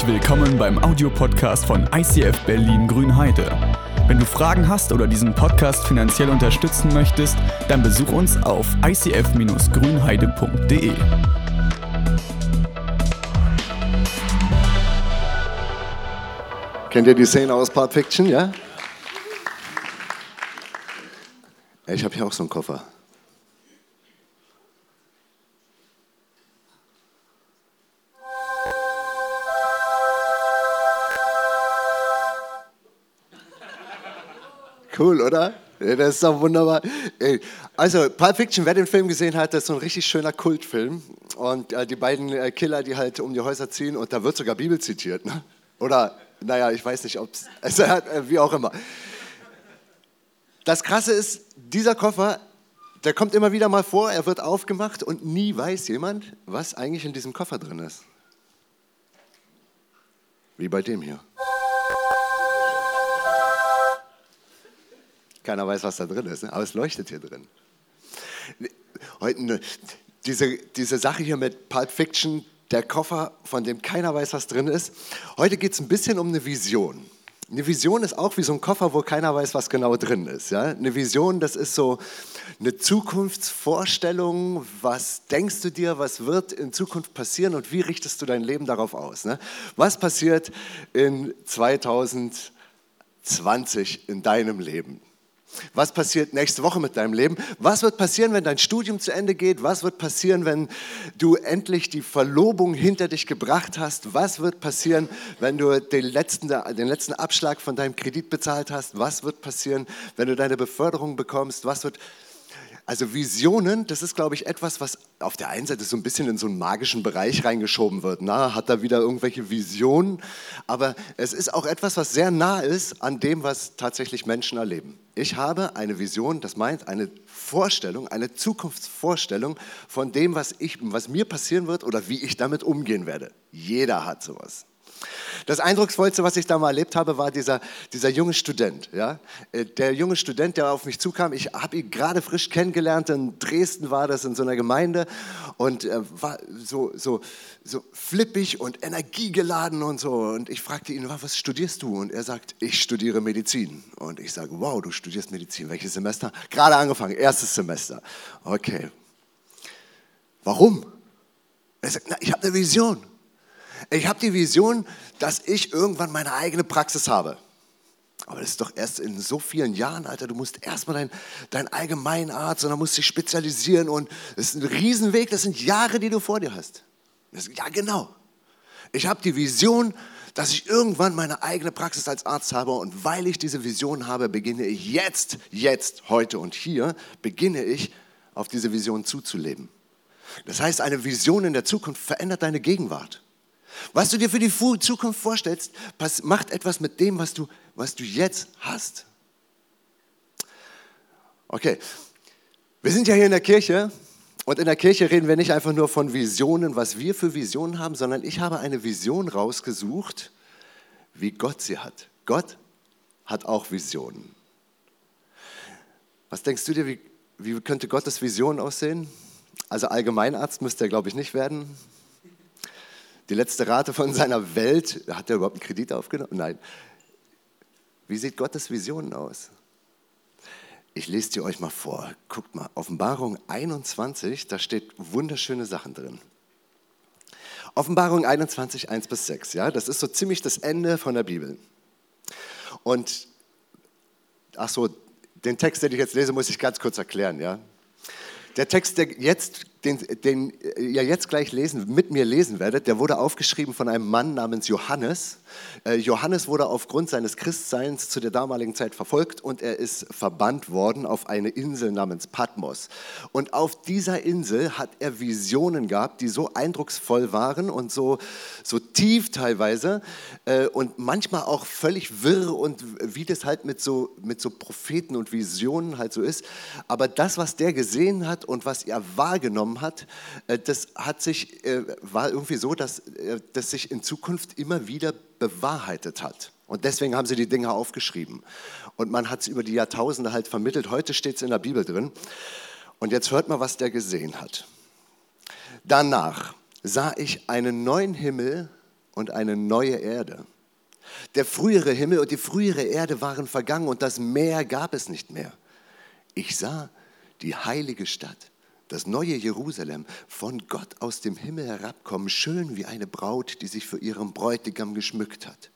Herzlich willkommen beim Audiopodcast von ICF Berlin Grünheide. Wenn du Fragen hast oder diesen Podcast finanziell unterstützen möchtest, dann besuch uns auf icf-grünheide.de. Kennt ihr die Szene aus Pulp Fiction, ja? Ich habe hier auch so einen Koffer. Cool, oder? Das ist doch wunderbar. Also, Pulp Fiction, wer den Film gesehen hat, das ist so ein richtig schöner Kultfilm. Und äh, die beiden äh, Killer, die halt um die Häuser ziehen, und da wird sogar Bibel zitiert. Ne? Oder, naja, ich weiß nicht, ob es, also, äh, wie auch immer. Das Krasse ist, dieser Koffer, der kommt immer wieder mal vor, er wird aufgemacht und nie weiß jemand, was eigentlich in diesem Koffer drin ist. Wie bei dem hier. Keiner weiß, was da drin ist, ne? aber es leuchtet hier drin. Heute ne, diese, diese Sache hier mit Pulp Fiction, der Koffer, von dem keiner weiß, was drin ist. Heute geht es ein bisschen um eine Vision. Eine Vision ist auch wie so ein Koffer, wo keiner weiß, was genau drin ist. Ja? Eine Vision, das ist so eine Zukunftsvorstellung. Was denkst du dir, was wird in Zukunft passieren und wie richtest du dein Leben darauf aus? Ne? Was passiert in 2020 in deinem Leben? Was passiert nächste Woche mit deinem Leben? Was wird passieren, wenn dein Studium zu Ende geht? Was wird passieren, wenn du endlich die Verlobung hinter dich gebracht hast? Was wird passieren, wenn du den letzten, den letzten Abschlag von deinem Kredit bezahlt hast? Was wird passieren, wenn du deine Beförderung bekommst? Was wird also Visionen, das ist, glaube ich, etwas, was auf der einen Seite so ein bisschen in so einen magischen Bereich reingeschoben wird. Na, hat da wieder irgendwelche Visionen? Aber es ist auch etwas, was sehr nah ist an dem, was tatsächlich Menschen erleben. Ich habe eine Vision, das meint eine Vorstellung, eine Zukunftsvorstellung von dem, was, ich, was mir passieren wird oder wie ich damit umgehen werde. Jeder hat sowas. Das Eindrucksvollste, was ich da mal erlebt habe, war dieser, dieser junge Student. Ja? Äh, der junge Student, der auf mich zukam, ich habe ihn gerade frisch kennengelernt, in Dresden war das, in so einer Gemeinde und äh, war so, so, so flippig und energiegeladen und so. Und ich fragte ihn, was studierst du? Und er sagt, ich studiere Medizin. Und ich sage, wow, du studierst Medizin. Welches Semester? Gerade angefangen, erstes Semester. Okay. Warum? Er sagt, na, ich habe eine Vision. Ich habe die Vision, dass ich irgendwann meine eigene Praxis habe. Aber das ist doch erst in so vielen Jahren, Alter. Du musst erstmal dein, dein Allgemeinarzt und dann musst du dich spezialisieren. Und das ist ein Riesenweg, das sind Jahre, die du vor dir hast. Das, ja, genau. Ich habe die Vision, dass ich irgendwann meine eigene Praxis als Arzt habe. Und weil ich diese Vision habe, beginne ich jetzt, jetzt, heute und hier, beginne ich auf diese Vision zuzuleben. Das heißt, eine Vision in der Zukunft verändert deine Gegenwart. Was du dir für die Zukunft vorstellst, macht etwas mit dem, was du, was du jetzt hast. Okay, wir sind ja hier in der Kirche und in der Kirche reden wir nicht einfach nur von Visionen, was wir für Visionen haben, sondern ich habe eine Vision rausgesucht, wie Gott sie hat. Gott hat auch Visionen. Was denkst du dir, wie, wie könnte Gottes Vision aussehen? Also Allgemeinarzt müsste er, glaube ich, nicht werden. Die letzte Rate von seiner Welt, hat er überhaupt einen Kredit aufgenommen? Nein. Wie sieht Gottes Vision aus? Ich lese die euch mal vor. Guckt mal, Offenbarung 21, da steht wunderschöne Sachen drin. Offenbarung 21, 1 bis 6, ja, das ist so ziemlich das Ende von der Bibel. Und, ach so, den Text, den ich jetzt lese, muss ich ganz kurz erklären, ja. Der Text, der jetzt den, den ihr jetzt gleich lesen, mit mir lesen werdet, der wurde aufgeschrieben von einem Mann namens Johannes. Äh, Johannes wurde aufgrund seines Christseins zu der damaligen Zeit verfolgt und er ist verbannt worden auf eine Insel namens Patmos. Und auf dieser Insel hat er Visionen gehabt, die so eindrucksvoll waren und so, so tief teilweise äh, und manchmal auch völlig wirr und wie das halt mit so, mit so Propheten und Visionen halt so ist. Aber das, was der gesehen hat und was er wahrgenommen genommen hat, äh, das hat sich, äh, war irgendwie so, dass äh, das sich in Zukunft immer wieder bewahrheitet hat. Und deswegen haben sie die Dinge aufgeschrieben. Und man hat es über die Jahrtausende halt vermittelt. Heute steht es in der Bibel drin. Und jetzt hört mal, was der gesehen hat. Danach sah ich einen neuen Himmel und eine neue Erde. Der frühere Himmel und die frühere Erde waren vergangen und das Meer gab es nicht mehr. Ich sah die heilige Stadt, das neue Jerusalem, von Gott aus dem Himmel herabkommen, schön wie eine Braut, die sich für ihren Bräutigam geschmückt hat.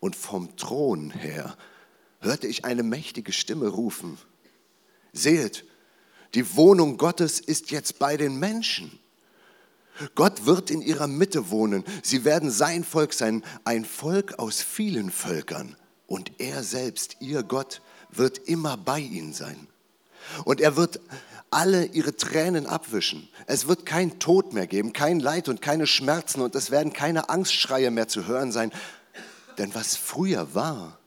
Und vom Thron her hörte ich eine mächtige Stimme rufen, seht, die Wohnung Gottes ist jetzt bei den Menschen. Gott wird in ihrer Mitte wohnen. Sie werden sein Volk sein, ein Volk aus vielen Völkern. Und er selbst, ihr Gott, wird immer bei ihnen sein. Und er wird alle ihre Tränen abwischen. Es wird kein Tod mehr geben, kein Leid und keine Schmerzen und es werden keine Angstschreie mehr zu hören sein. Denn was früher war,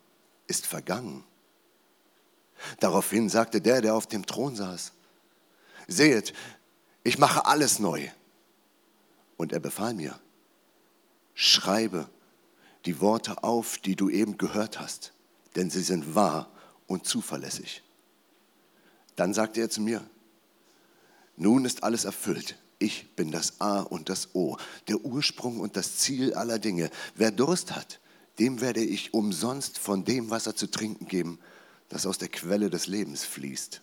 ist vergangen. Daraufhin sagte der, der auf dem Thron saß, seht, ich mache alles neu. Und er befahl mir, schreibe die Worte auf, die du eben gehört hast, denn sie sind wahr und zuverlässig. Dann sagte er zu mir, nun ist alles erfüllt. Ich bin das A und das O, der Ursprung und das Ziel aller Dinge. Wer Durst hat, dem werde ich umsonst von dem Wasser zu trinken geben, das aus der Quelle des Lebens fließt.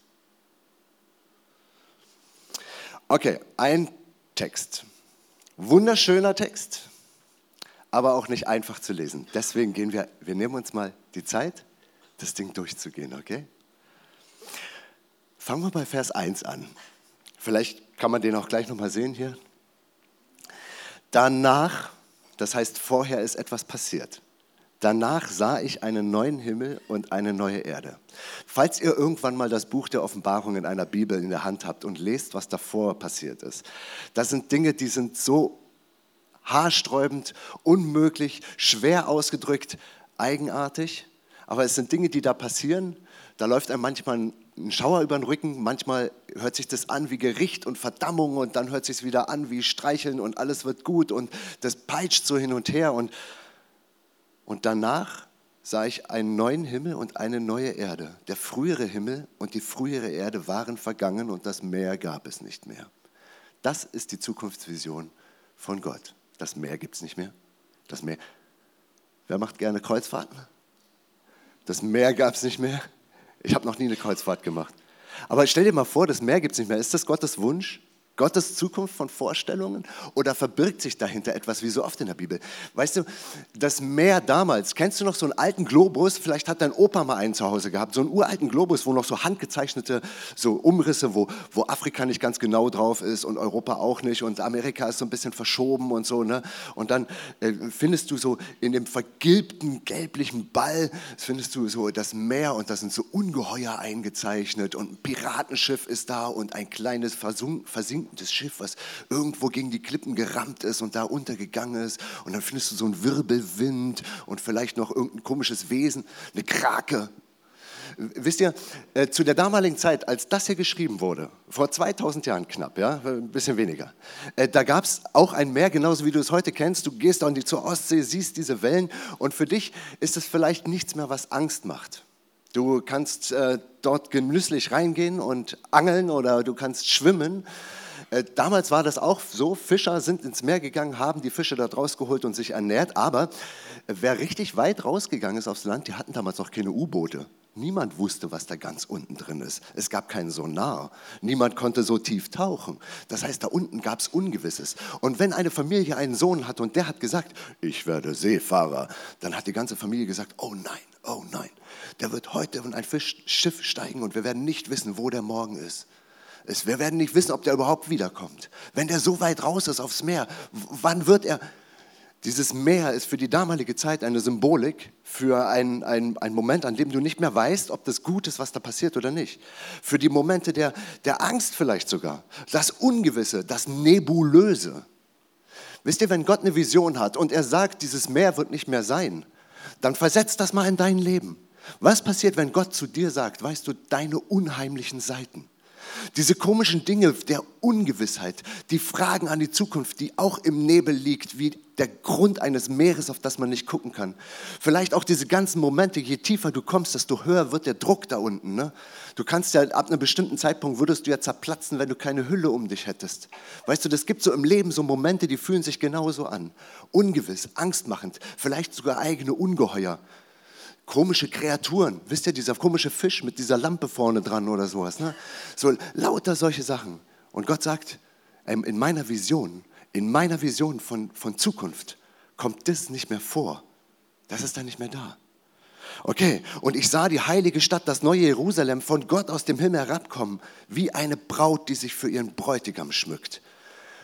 Okay, ein Text. Wunderschöner Text, aber auch nicht einfach zu lesen. Deswegen gehen wir, wir nehmen uns mal die Zeit, das Ding durchzugehen, okay? Fangen wir bei Vers 1 an. Vielleicht kann man den auch gleich nochmal sehen hier. Danach, das heißt vorher ist etwas passiert. Danach sah ich einen neuen Himmel und eine neue Erde. Falls ihr irgendwann mal das Buch der Offenbarung in einer Bibel in der Hand habt und lest, was davor passiert ist, das sind Dinge, die sind so haarsträubend, unmöglich, schwer ausgedrückt, eigenartig. Aber es sind Dinge, die da passieren. Da läuft einem manchmal ein Schauer über den Rücken, manchmal hört sich das an wie Gericht und Verdammung und dann hört sich es wieder an wie Streicheln und alles wird gut und das peitscht so hin und her und und danach sah ich einen neuen Himmel und eine neue Erde. Der frühere Himmel und die frühere Erde waren vergangen und das Meer gab es nicht mehr. Das ist die Zukunftsvision von Gott. Das Meer gibt es nicht mehr. Das Meer. Wer macht gerne Kreuzfahrten? Das Meer gab es nicht mehr. Ich habe noch nie eine Kreuzfahrt gemacht. Aber stell dir mal vor, das Meer gibt es nicht mehr. Ist das Gottes Wunsch? Gottes Zukunft von Vorstellungen oder verbirgt sich dahinter etwas, wie so oft in der Bibel? Weißt du, das Meer damals, kennst du noch so einen alten Globus? Vielleicht hat dein Opa mal einen zu Hause gehabt, so einen uralten Globus, wo noch so handgezeichnete so Umrisse, wo, wo Afrika nicht ganz genau drauf ist und Europa auch nicht und Amerika ist so ein bisschen verschoben und so. Ne? Und dann äh, findest du so in dem vergilbten, gelblichen Ball, findest du so das Meer und da sind so Ungeheuer eingezeichnet und ein Piratenschiff ist da und ein kleines versunken sinkendes Schiff, was irgendwo gegen die Klippen gerammt ist und da untergegangen ist. Und dann findest du so einen Wirbelwind und vielleicht noch irgendein komisches Wesen, eine Krake. Wisst ihr, äh, zu der damaligen Zeit, als das hier geschrieben wurde, vor 2000 Jahren knapp, ja, ein bisschen weniger, äh, da gab es auch ein Meer, genauso wie du es heute kennst. Du gehst dann zur Ostsee, siehst diese Wellen und für dich ist es vielleicht nichts mehr, was Angst macht. Du kannst äh, dort genüsslich reingehen und angeln oder du kannst schwimmen. Äh, damals war das auch so, Fischer sind ins Meer gegangen, haben die Fische da draus geholt und sich ernährt, aber wer richtig weit rausgegangen ist aufs Land, die hatten damals noch keine U-Boote. Niemand wusste, was da ganz unten drin ist. Es gab keinen Sonar. Niemand konnte so tief tauchen. Das heißt, da unten gab es Ungewisses. Und wenn eine Familie einen Sohn hatte und der hat gesagt, ich werde Seefahrer, dann hat die ganze Familie gesagt, oh nein, oh nein, der wird heute in ein Schiff steigen und wir werden nicht wissen, wo der morgen ist ist. Wir werden nicht wissen, ob der überhaupt wiederkommt. Wenn der so weit raus ist aufs Meer, wann wird er? Dieses Meer ist für die damalige Zeit eine Symbolik für einen ein Moment, an dem du nicht mehr weißt, ob das gut ist, was da passiert oder nicht. Für die Momente der, der Angst vielleicht sogar. Das Ungewisse, das Nebulöse. Wisst ihr, wenn Gott eine Vision hat und er sagt, dieses Meer wird nicht mehr sein, dann versetzt das mal in dein Leben. Was passiert, wenn Gott zu dir sagt, weißt du, deine unheimlichen Seiten? Diese komischen Dinge der Ungewissheit, die Fragen an die Zukunft, die auch im Nebel liegt, wie der Grund eines Meeres, auf das man nicht gucken kann. Vielleicht auch diese ganzen Momente, je tiefer du kommst, desto höher wird der Druck da unten. Ne? Du kannst ja ab einem bestimmten Zeitpunkt, würdest du ja zerplatzen, wenn du keine Hülle um dich hättest. Weißt du, das gibt so im Leben so Momente, die fühlen sich genauso an. Ungewiss, angstmachend, vielleicht sogar eigene Ungeheuer komische Kreaturen. Wisst ihr, dieser komische Fisch mit dieser Lampe vorne dran oder sowas. Ne? So lauter solche Sachen. Und Gott sagt, ähm, in meiner Vision, in meiner Vision von, von Zukunft kommt das nicht mehr vor. Das ist dann nicht mehr da. Okay, und ich sah die heilige Stadt, das neue Jerusalem, von Gott aus dem Himmel herabkommen, wie eine Braut, die sich für ihren Bräutigam schmückt.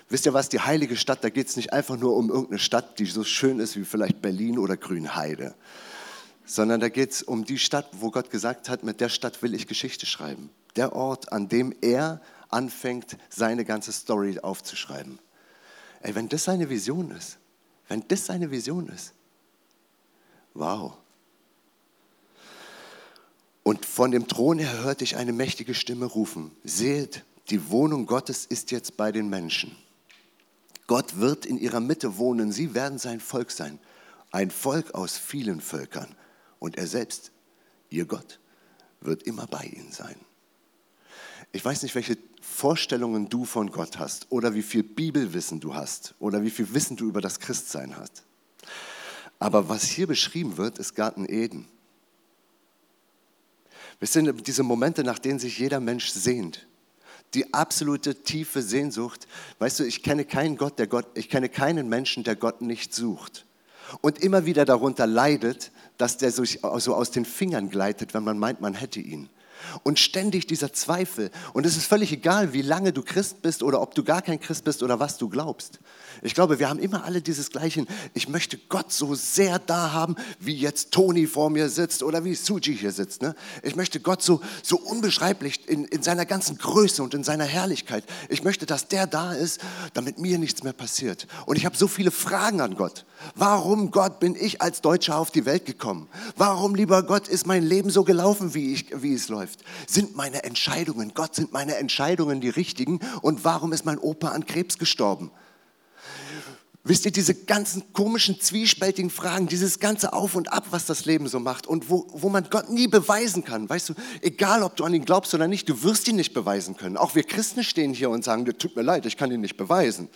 Wisst ihr was, die heilige Stadt, da geht es nicht einfach nur um irgendeine Stadt, die so schön ist wie vielleicht Berlin oder Grünheide, sondern da geht es um die Stadt, wo Gott gesagt hat, mit der Stadt will ich Geschichte schreiben. Der Ort, an dem er anfängt, seine ganze Story aufzuschreiben. Ey, wenn das seine Vision ist, wenn das seine Vision ist, wow. Und von dem Thron her hörte ich eine mächtige Stimme rufen, seht, die Wohnung Gottes ist jetzt bei den Menschen. Gott wird in ihrer Mitte wohnen, sie werden sein Volk sein, ein Volk aus vielen Völkern. Und er selbst, ihr Gott, wird immer bei ihnen sein. Ich weiß nicht, welche Vorstellungen du von Gott hast oder wie viel Bibelwissen du hast oder wie viel Wissen du über das Christsein hast. Aber was hier beschrieben wird, ist Garten Eden. Es sind diese Momente, nach denen sich jeder Mensch sehnt. Die absolute tiefe Sehnsucht. Weißt du, ich kenne keinen Gott, der Gott, ich kenne keinen Menschen, der Gott nicht sucht und immer wieder darunter leidet, dass der so aus den Fingern gleitet, wenn man meint, man hätte ihn. Und ständig dieser Zweifel. Und es ist völlig egal, wie lange du Christ bist oder ob du gar kein Christ bist oder was du glaubst. Ich glaube, wir haben immer alle dieses Gleiche. Ich möchte Gott so sehr da haben, wie jetzt Toni vor mir sitzt oder wie Suji hier sitzt. Ne? Ich möchte Gott so, so unbeschreiblich in, in seiner ganzen Größe und in seiner Herrlichkeit. Ich möchte, dass der da ist, damit mir nichts mehr passiert. Und ich habe so viele Fragen an Gott. Warum, Gott, bin ich als Deutscher auf die Welt gekommen? Warum, lieber Gott, ist mein Leben so gelaufen, wie, ich, wie es läuft? Sind meine Entscheidungen, Gott, sind meine Entscheidungen die richtigen? Und warum ist mein Opa an Krebs gestorben? Wisst ihr, diese ganzen komischen, zwiespältigen Fragen, dieses ganze Auf und Ab, was das Leben so macht und wo, wo man Gott nie beweisen kann. Weißt du, egal ob du an ihn glaubst oder nicht, du wirst ihn nicht beweisen können. Auch wir Christen stehen hier und sagen, tut mir leid, ich kann ihn nicht beweisen.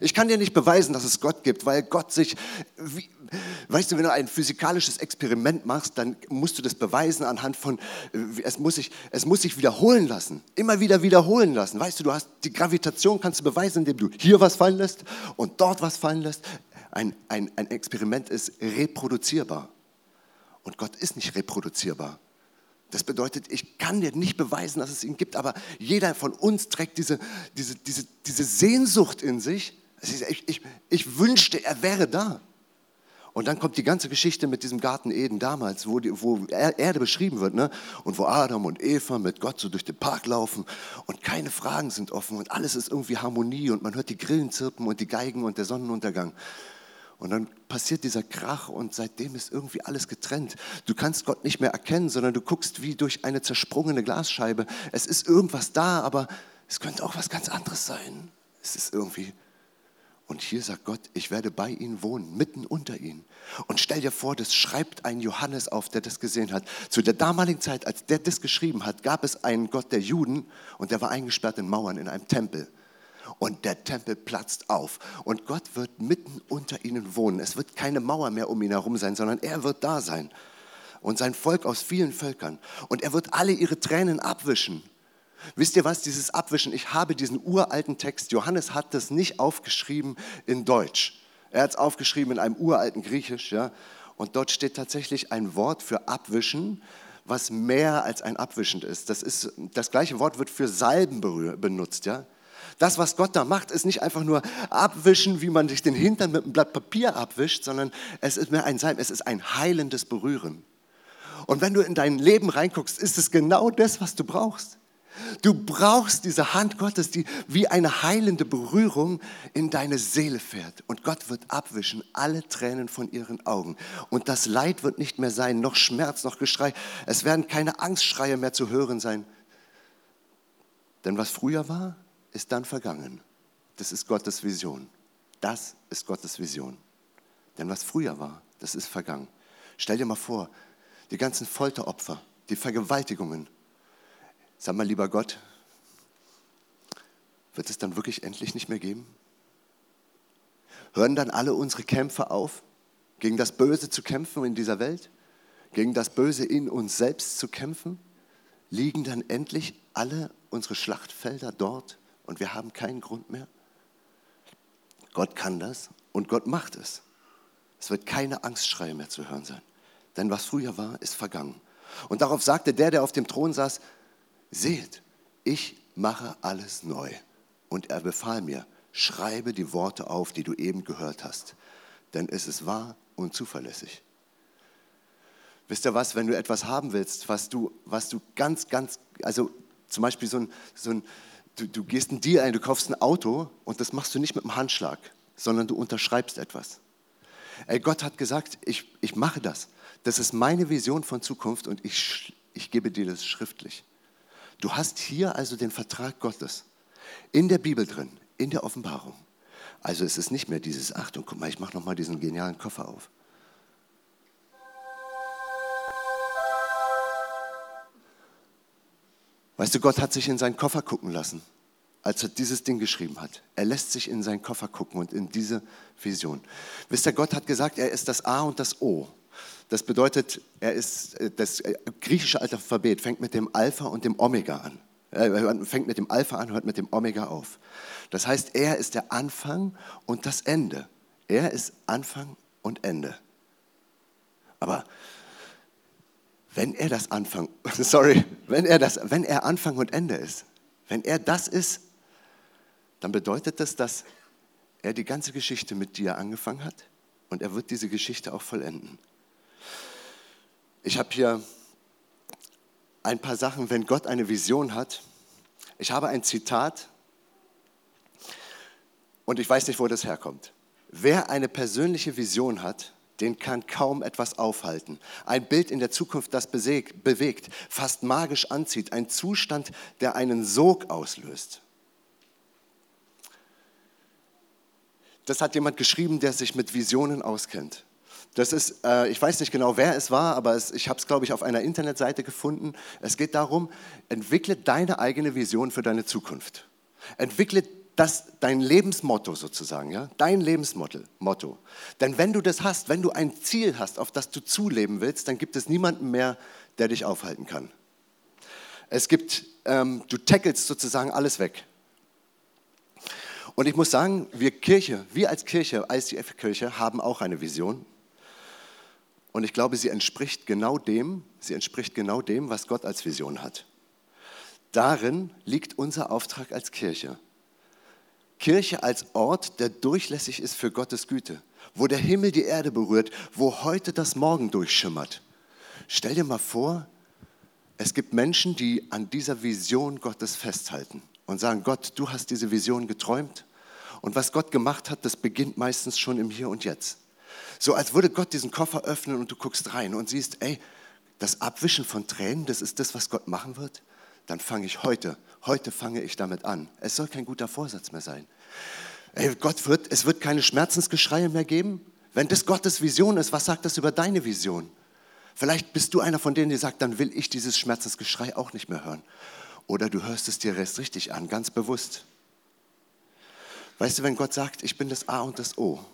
Ich kann dir nicht beweisen, dass es Gott gibt, weil Gott sich, wie, weißt du, wenn du ein physikalisches Experiment machst, dann musst du das beweisen anhand von, es muss sich, es muss sich wiederholen lassen, immer wieder wiederholen lassen. Weißt du, du hast die Gravitation kannst du beweisen, indem du hier was fallen lässt und dort was fallen lässt. Ein, ein, ein Experiment ist reproduzierbar und Gott ist nicht reproduzierbar. Das bedeutet, ich kann dir nicht beweisen, dass es ihn gibt, aber jeder von uns trägt diese, diese, diese, diese Sehnsucht in sich, ich, ich, ich wünschte, er wäre da. Und dann kommt die ganze Geschichte mit diesem Garten Eden damals, wo, die, wo Erde beschrieben wird, ne? und wo Adam und Eva mit Gott so durch den Park laufen und keine Fragen sind offen und alles ist irgendwie Harmonie und man hört die Grillen zirpen und die Geigen und der Sonnenuntergang. Und dann passiert dieser Krach und seitdem ist irgendwie alles getrennt. Du kannst Gott nicht mehr erkennen, sondern du guckst wie durch eine zersprungene Glasscheibe. Es ist irgendwas da, aber es könnte auch was ganz anderes sein. Es ist irgendwie und hier sagt Gott, ich werde bei ihnen wohnen, mitten unter ihnen. Und stell dir vor, das schreibt ein Johannes auf, der das gesehen hat. Zu der damaligen Zeit, als der das geschrieben hat, gab es einen Gott der Juden und der war eingesperrt in Mauern in einem Tempel. Und der Tempel platzt auf. Und Gott wird mitten unter ihnen wohnen. Es wird keine Mauer mehr um ihn herum sein, sondern er wird da sein. Und sein Volk aus vielen Völkern. Und er wird alle ihre Tränen abwischen. Wisst ihr was, dieses Abwischen, ich habe diesen uralten Text, Johannes hat das nicht aufgeschrieben in Deutsch. Er hat es aufgeschrieben in einem uralten Griechisch, ja. Und dort steht tatsächlich ein Wort für Abwischen, was mehr als ein Abwischend ist. Das, ist, das gleiche Wort wird für Salben benutzt, ja. Das, was Gott da macht, ist nicht einfach nur abwischen, wie man sich den Hintern mit einem Blatt Papier abwischt, sondern es ist mehr ein Salben, es ist ein heilendes Berühren. Und wenn du in dein Leben reinguckst, ist es genau das, was du brauchst. Du brauchst diese Hand Gottes, die wie eine heilende Berührung in deine Seele fährt. Und Gott wird abwischen alle Tränen von ihren Augen. Und das Leid wird nicht mehr sein, noch Schmerz, noch Geschrei. Es werden keine Angstschreie mehr zu hören sein. Denn was früher war, ist dann vergangen. Das ist Gottes Vision. Das ist Gottes Vision. Denn was früher war, das ist vergangen. Stell dir mal vor, die ganzen Folteropfer, die Vergewaltigungen. Sag mal, lieber Gott, wird es dann wirklich endlich nicht mehr geben? Hören dann alle unsere Kämpfe auf, gegen das Böse zu kämpfen in dieser Welt? Gegen das Böse in uns selbst zu kämpfen? Liegen dann endlich alle unsere Schlachtfelder dort und wir haben keinen Grund mehr? Gott kann das und Gott macht es. Es wird keine Angstschreie mehr zu hören sein. Denn was früher war, ist vergangen. Und darauf sagte der, der auf dem Thron saß, seht, ich mache alles neu. Und er befahl mir, schreibe die Worte auf, die du eben gehört hast. Denn es ist wahr und zuverlässig. Wisst ihr was, wenn du etwas haben willst, was du, was du ganz, ganz, also zum Beispiel so ein, so ein du, du gehst ein Deal ein, du kaufst ein Auto und das machst du nicht mit einem Handschlag, sondern du unterschreibst etwas. Ey, Gott hat gesagt, ich, ich mache das. Das ist meine Vision von Zukunft und ich, ich gebe dir das schriftlich. Du hast hier also den Vertrag Gottes in der Bibel drin, in der Offenbarung. Also es ist nicht mehr dieses, Achtung, guck mal, ich mache nochmal diesen genialen Koffer auf. Weißt du, Gott hat sich in seinen Koffer gucken lassen, als er dieses Ding geschrieben hat. Er lässt sich in seinen Koffer gucken und in diese Vision. Wisst ihr, Gott hat gesagt, er ist das A und das O. Das bedeutet, er ist äh, das äh, griechische Alphabet fängt mit dem Alpha und dem Omega an. Er fängt mit dem Alpha an, hört mit dem Omega auf. Das heißt, er ist der Anfang und das Ende. Er ist Anfang und Ende. Aber wenn er das Anfang, sorry, wenn er, das, wenn er Anfang und Ende ist, wenn er das ist, dann bedeutet das, dass er die ganze Geschichte mit dir angefangen hat und er wird diese Geschichte auch vollenden. Ich habe hier ein paar Sachen, wenn Gott eine Vision hat. Ich habe ein Zitat und ich weiß nicht, wo das herkommt. Wer eine persönliche Vision hat, den kann kaum etwas aufhalten. Ein Bild in der Zukunft, das bewegt, fast magisch anzieht, ein Zustand, der einen Sog auslöst. Das hat jemand geschrieben, der sich mit Visionen auskennt. Das ist, äh, ich weiß nicht genau, wer es war, aber es, ich habe es, glaube ich, auf einer Internetseite gefunden. Es geht darum, entwickle deine eigene Vision für deine Zukunft. Entwickle das dein Lebensmotto sozusagen, ja, dein Lebensmotto. Motto. Denn wenn du das hast, wenn du ein Ziel hast, auf das du zuleben willst, dann gibt es niemanden mehr, der dich aufhalten kann. Es gibt, ähm, du tackelst sozusagen alles weg. Und ich muss sagen, wir Kirche, wir als Kirche, ICF-Kirche, haben auch eine Vision. Und ich glaube, sie entspricht genau dem, sie entspricht genau dem, was Gott als Vision hat. Darin liegt unser Auftrag als Kirche. Kirche als Ort, der durchlässig ist für Gottes Güte, wo der Himmel die Erde berührt, wo heute das Morgen durchschimmert. Stell dir mal vor, es gibt Menschen, die an dieser Vision Gottes festhalten und sagen, Gott, du hast diese Vision geträumt und was Gott gemacht hat, das beginnt meistens schon im Hier und Jetzt. So als würde Gott diesen Koffer öffnen und du guckst rein und siehst, ey, das Abwischen von Tränen, das ist das, was Gott machen wird dann fange ich heute, heute fange ich damit an. Es soll kein guter Vorsatz mehr sein. Ey, Gott wird, es wird keine Schmerzensgeschreie mehr geben. Wenn das Gottes Vision ist, was sagt das über deine Vision? Vielleicht bist du einer von denen, die sagt, dann will ich dieses Schmerzensgeschrei auch nicht mehr hören. Oder du hörst es dir erst richtig an, ganz bewusst. Weißt du, wenn Gott sagt, ich bin das A und das O,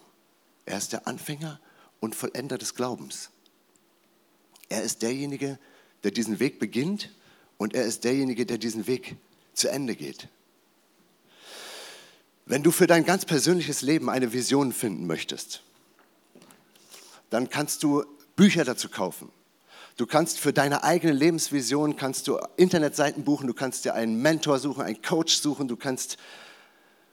er ist der Anfänger und Vollender des Glaubens. Er ist derjenige, der diesen Weg beginnt und er ist derjenige, der diesen Weg zu Ende geht. Wenn du für dein ganz persönliches Leben eine Vision finden möchtest, dann kannst du Bücher dazu kaufen. Du kannst für deine eigene Lebensvision kannst du Internetseiten buchen, du kannst dir einen Mentor suchen, einen Coach suchen, du kannst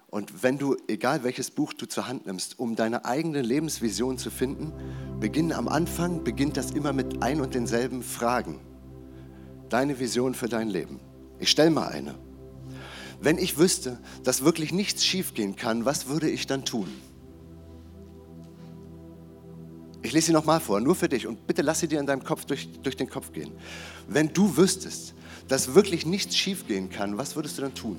und wenn du egal welches Buch du zur Hand nimmst, um deine eigene Lebensvision zu finden, beginne am Anfang beginnt das immer mit ein und denselben Fragen deine Vision für dein Leben. Ich stelle mal eine. Wenn ich wüsste, dass wirklich nichts schiefgehen kann, was würde ich dann tun? Ich lese sie nochmal vor, nur für dich und bitte lass sie dir in deinem Kopf durch, durch den Kopf gehen. Wenn du wüsstest, dass wirklich nichts schiefgehen kann, was würdest du dann tun?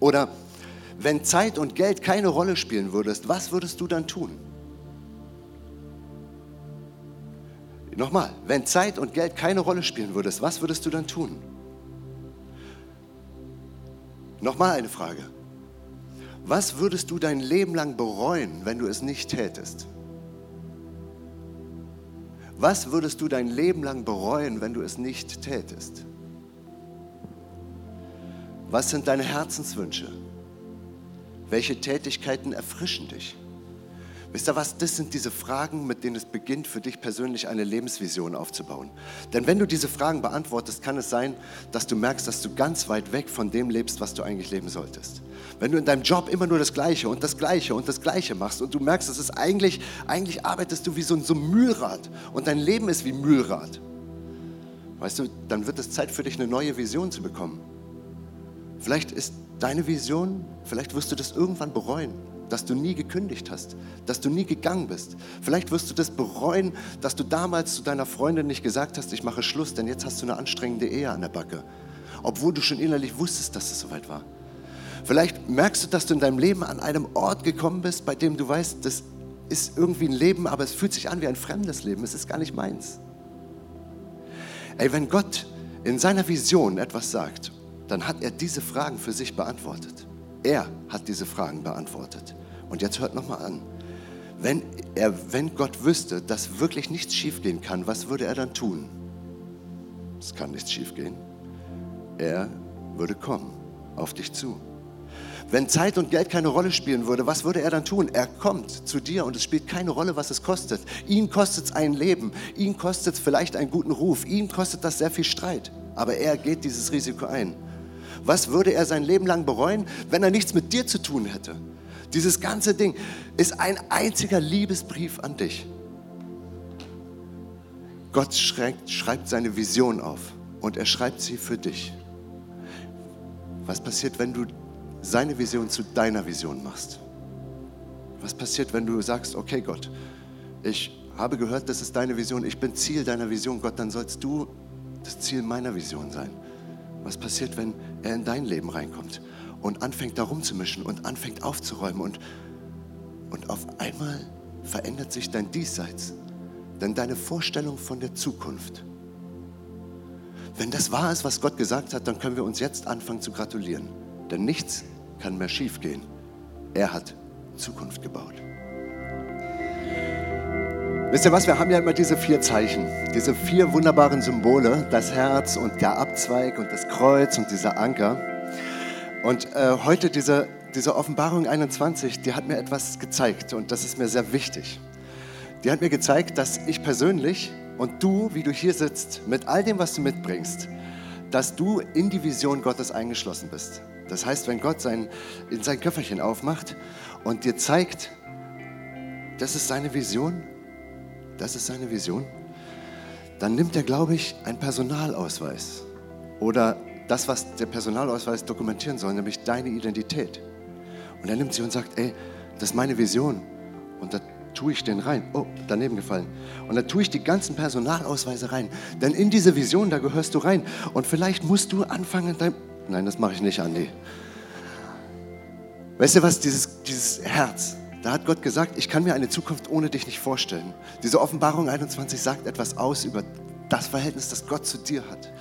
Oder wenn Zeit und Geld keine Rolle spielen würdest, was würdest du dann tun? Nochmal, wenn Zeit und Geld keine Rolle spielen würdest, was würdest du dann tun? Nochmal eine Frage. Was würdest du dein Leben lang bereuen, wenn du es nicht tätest? Was würdest du dein Leben lang bereuen, wenn du es nicht tätest? Was sind deine Herzenswünsche? Welche Tätigkeiten erfrischen dich? Wisst ihr was? Das sind diese Fragen, mit denen es beginnt, für dich persönlich eine Lebensvision aufzubauen. Denn wenn du diese Fragen beantwortest, kann es sein, dass du merkst, dass du ganz weit weg von dem lebst, was du eigentlich leben solltest. Wenn du in deinem Job immer nur das Gleiche und das Gleiche und das Gleiche machst und du merkst, dass es eigentlich, eigentlich arbeitest du wie so ein, so ein Mühlrad und dein Leben ist wie Mühlrad. Weißt du, dann wird es Zeit für dich, eine neue Vision zu bekommen. Vielleicht ist deine Vision, vielleicht wirst du das irgendwann bereuen dass du nie gekündigt hast, dass du nie gegangen bist. Vielleicht wirst du das bereuen, dass du damals zu deiner Freundin nicht gesagt hast, ich mache Schluss, denn jetzt hast du eine anstrengende Ehe an der Backe, obwohl du schon innerlich wusstest, dass es soweit war. Vielleicht merkst du, dass du in deinem Leben an einem Ort gekommen bist, bei dem du weißt, das ist irgendwie ein Leben, aber es fühlt sich an wie ein fremdes Leben, es ist gar nicht meins. Ey, wenn Gott in seiner Vision etwas sagt, dann hat er diese Fragen für sich beantwortet. Er hat diese Fragen beantwortet. Und jetzt hört nochmal an. Wenn, er, wenn Gott wüsste, dass wirklich nichts schiefgehen kann, was würde er dann tun? Es kann nichts schiefgehen. Er würde kommen auf dich zu. Wenn Zeit und Geld keine Rolle spielen würde, was würde er dann tun? Er kommt zu dir und es spielt keine Rolle, was es kostet. Ihn kostet es ein Leben, ihn kostet es vielleicht einen guten Ruf, ihn kostet das sehr viel Streit. Aber er geht dieses Risiko ein. Was würde er sein Leben lang bereuen, wenn er nichts mit dir zu tun hätte? Dieses ganze Ding ist ein einziger Liebesbrief an dich. Gott schreibt, schreibt seine Vision auf und er schreibt sie für dich. Was passiert, wenn du seine Vision zu deiner Vision machst? Was passiert, wenn du sagst, okay Gott, ich habe gehört, das ist deine Vision, ich bin Ziel deiner Vision, Gott, dann sollst du das Ziel meiner Vision sein. Was passiert, wenn er in dein Leben reinkommt und anfängt da rumzumischen und anfängt aufzuräumen und, und auf einmal verändert sich dein Diesseits, denn deine Vorstellung von der Zukunft. Wenn das wahr ist, was Gott gesagt hat, dann können wir uns jetzt anfangen zu gratulieren, denn nichts kann mehr schiefgehen. Er hat Zukunft gebaut. Wisst ihr was, wir haben ja immer diese vier Zeichen, diese vier wunderbaren Symbole, das Herz und der Abzweig und das Kreuz und dieser Anker. Und äh, heute diese, diese Offenbarung 21, die hat mir etwas gezeigt und das ist mir sehr wichtig. Die hat mir gezeigt, dass ich persönlich und du, wie du hier sitzt, mit all dem, was du mitbringst, dass du in die Vision Gottes eingeschlossen bist. Das heißt, wenn Gott sein, in sein Köfferchen aufmacht und dir zeigt, das ist seine Vision, das ist seine Vision, dann nimmt er, glaube ich, einen Personalausweis oder das, was der Personalausweis dokumentieren soll, nämlich deine Identität. Und er nimmt sie und sagt, ey, das ist meine Vision. Und da tue ich den rein. Oh, daneben gefallen. Und da tue ich die ganzen Personalausweise rein. Denn in diese Vision, da gehörst du rein. Und vielleicht musst du anfangen, dein... Nein, das mache ich nicht, Andi. Weißt du was, dieses, dieses Herz, da hat Gott gesagt, ich kann mir eine Zukunft ohne dich nicht vorstellen. Diese Offenbarung 21 sagt etwas aus über das Verhältnis, das Gott zu dir hat.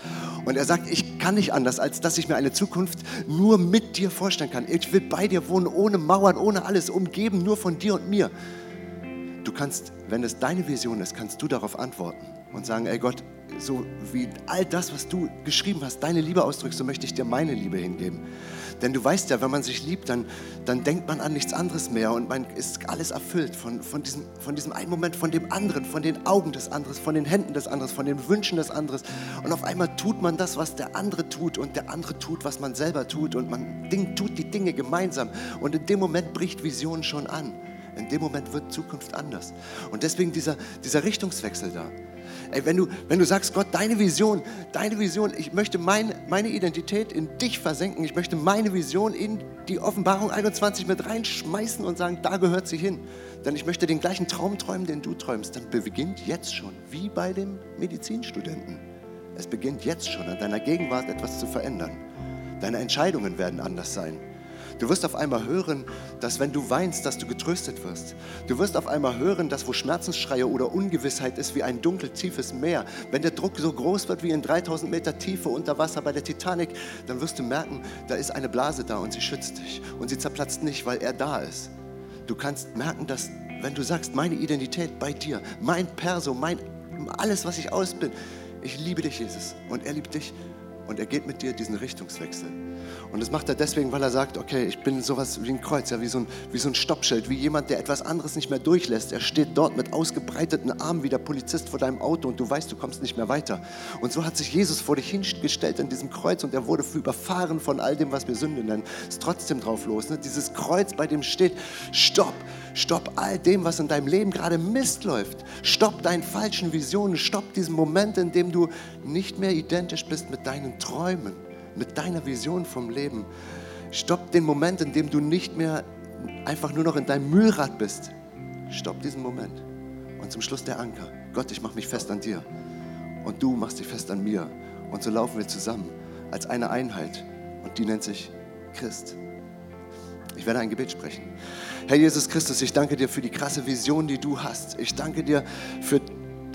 Und er sagt, ich kann nicht anders, als dass ich mir eine Zukunft nur mit dir vorstellen kann. Ich will bei dir wohnen, ohne Mauern, ohne alles, umgeben nur von dir und mir. Du kannst, wenn es deine Vision ist, kannst du darauf antworten und sagen, ey Gott, so wie all das, was du geschrieben hast, deine Liebe ausdrückst, so möchte ich dir meine Liebe hingeben. Denn du weißt ja, wenn man sich liebt, dann, dann denkt man an nichts anderes mehr und man ist alles erfüllt von, von, diesem, von diesem einen Moment, von dem anderen, von den Augen des anderen, von den Händen des anderen, von den Wünschen des anderen. Und auf einmal tut man das, was der andere tut und der andere tut, was man selber tut und man tut die Dinge gemeinsam. Und in dem Moment bricht Vision schon an. In dem Moment wird Zukunft anders. Und deswegen dieser, dieser Richtungswechsel da. Ey, wenn, du, wenn du sagst, Gott, deine Vision, deine Vision, ich möchte mein, meine Identität in dich versenken, ich möchte meine Vision in die Offenbarung 21 mit reinschmeißen und sagen, da gehört sie hin. Denn ich möchte den gleichen Traum träumen, den du träumst. Dann beginnt jetzt schon, wie bei dem Medizinstudenten. Es beginnt jetzt schon an deiner Gegenwart etwas zu verändern. Deine Entscheidungen werden anders sein. Du wirst auf einmal hören, dass wenn du weinst, dass du getröstet wirst. Du wirst auf einmal hören, dass wo Schmerzensschreie oder Ungewissheit ist wie ein dunkel tiefes Meer, wenn der Druck so groß wird wie in 3000 Meter Tiefe unter Wasser bei der Titanic, dann wirst du merken, da ist eine Blase da und sie schützt dich und sie zerplatzt nicht, weil er da ist. Du kannst merken, dass wenn du sagst, meine Identität bei dir, mein Perso, mein alles, was ich aus bin, ich liebe dich, Jesus, und er liebt dich und er geht mit dir diesen Richtungswechsel. Und das macht er deswegen, weil er sagt, okay, ich bin sowas wie ein Kreuz, ja, wie so ein, wie so ein Stoppschild, wie jemand, der etwas anderes nicht mehr durchlässt. Er steht dort mit ausgebreiteten Armen wie der Polizist vor deinem Auto und du weißt, du kommst nicht mehr weiter. Und so hat sich Jesus vor dich hingestellt an diesem Kreuz und er wurde überfahren von all dem, was wir Sünde nennen. Ist trotzdem drauf los. Ne? Dieses Kreuz, bei dem steht, stopp, stopp all dem, was in deinem Leben gerade Mist läuft. Stopp deinen falschen Visionen, stopp diesen Moment, in dem du nicht mehr identisch bist mit deinen Träumen mit deiner Vision vom Leben. Stopp den Moment, in dem du nicht mehr einfach nur noch in deinem Mühlrad bist. Stopp diesen Moment. Und zum Schluss der Anker. Gott, ich mache mich fest an dir. Und du machst dich fest an mir. Und so laufen wir zusammen als eine Einheit. Und die nennt sich Christ. Ich werde ein Gebet sprechen. Herr Jesus Christus, ich danke dir für die krasse Vision, die du hast. Ich danke dir für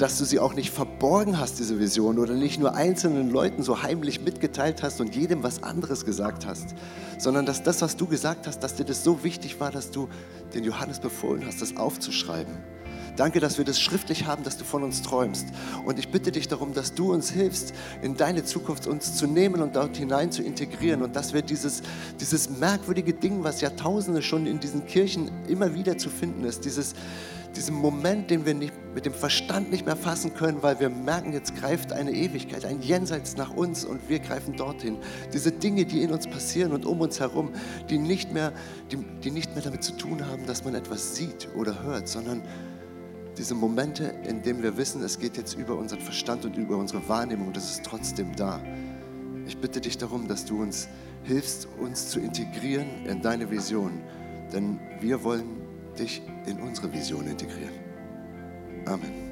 dass du sie auch nicht verborgen hast, diese Vision, oder nicht nur einzelnen Leuten so heimlich mitgeteilt hast und jedem was anderes gesagt hast, sondern dass das, was du gesagt hast, dass dir das so wichtig war, dass du den Johannes befohlen hast, das aufzuschreiben. Danke, dass wir das schriftlich haben, dass du von uns träumst. Und ich bitte dich darum, dass du uns hilfst, in deine Zukunft uns zu nehmen und dort hinein zu integrieren und dass wir dieses, dieses merkwürdige Ding, was Jahrtausende schon in diesen Kirchen immer wieder zu finden ist, dieses, diesen Moment, den wir nicht, mit dem Verstand nicht mehr fassen können, weil wir merken, jetzt greift eine Ewigkeit, ein Jenseits nach uns und wir greifen dorthin. Diese Dinge, die in uns passieren und um uns herum, die nicht mehr, die, die nicht mehr damit zu tun haben, dass man etwas sieht oder hört, sondern diese Momente, in denen wir wissen, es geht jetzt über unseren Verstand und über unsere Wahrnehmung es ist trotzdem da. Ich bitte dich darum, dass du uns hilfst, uns zu integrieren in deine Vision, denn wir wollen dich in unsere Vision integrieren. Amen.